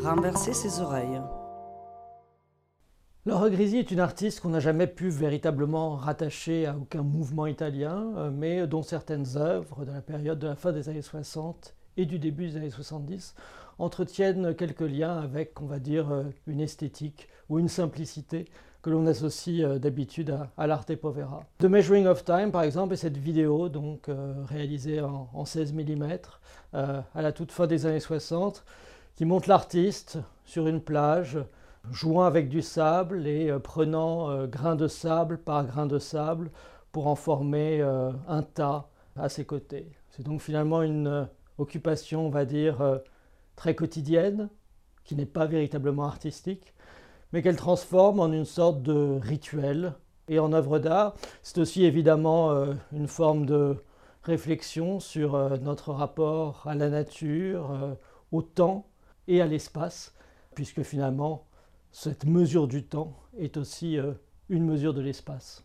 renverser ses oreilles. Laura Grisi est une artiste qu'on n'a jamais pu véritablement rattacher à aucun mouvement italien, euh, mais dont certaines œuvres de la période de la fin des années 60 et du début des années 70 entretiennent quelques liens avec, on va dire, euh, une esthétique ou une simplicité que l'on associe euh, d'habitude à, l'arte povera. The Measuring of Time, par exemple, est cette vidéo donc réalisée en, 16 mm à la toute fin des années 60, qui montre l'artiste sur une plage jouant avec du sable et euh, prenant euh, grain de sable par grain de sable pour en former euh, un tas à ses côtés. C'est donc finalement une occupation, on va dire, très quotidienne, qui n'est pas véritablement artistique, mais qu'elle transforme en une sorte de rituel. Et en œuvre d'art, c'est aussi évidemment une forme de réflexion sur notre rapport à la nature, au temps et à l'espace, puisque finalement, cette mesure du temps est aussi euh, une mesure de l'espace.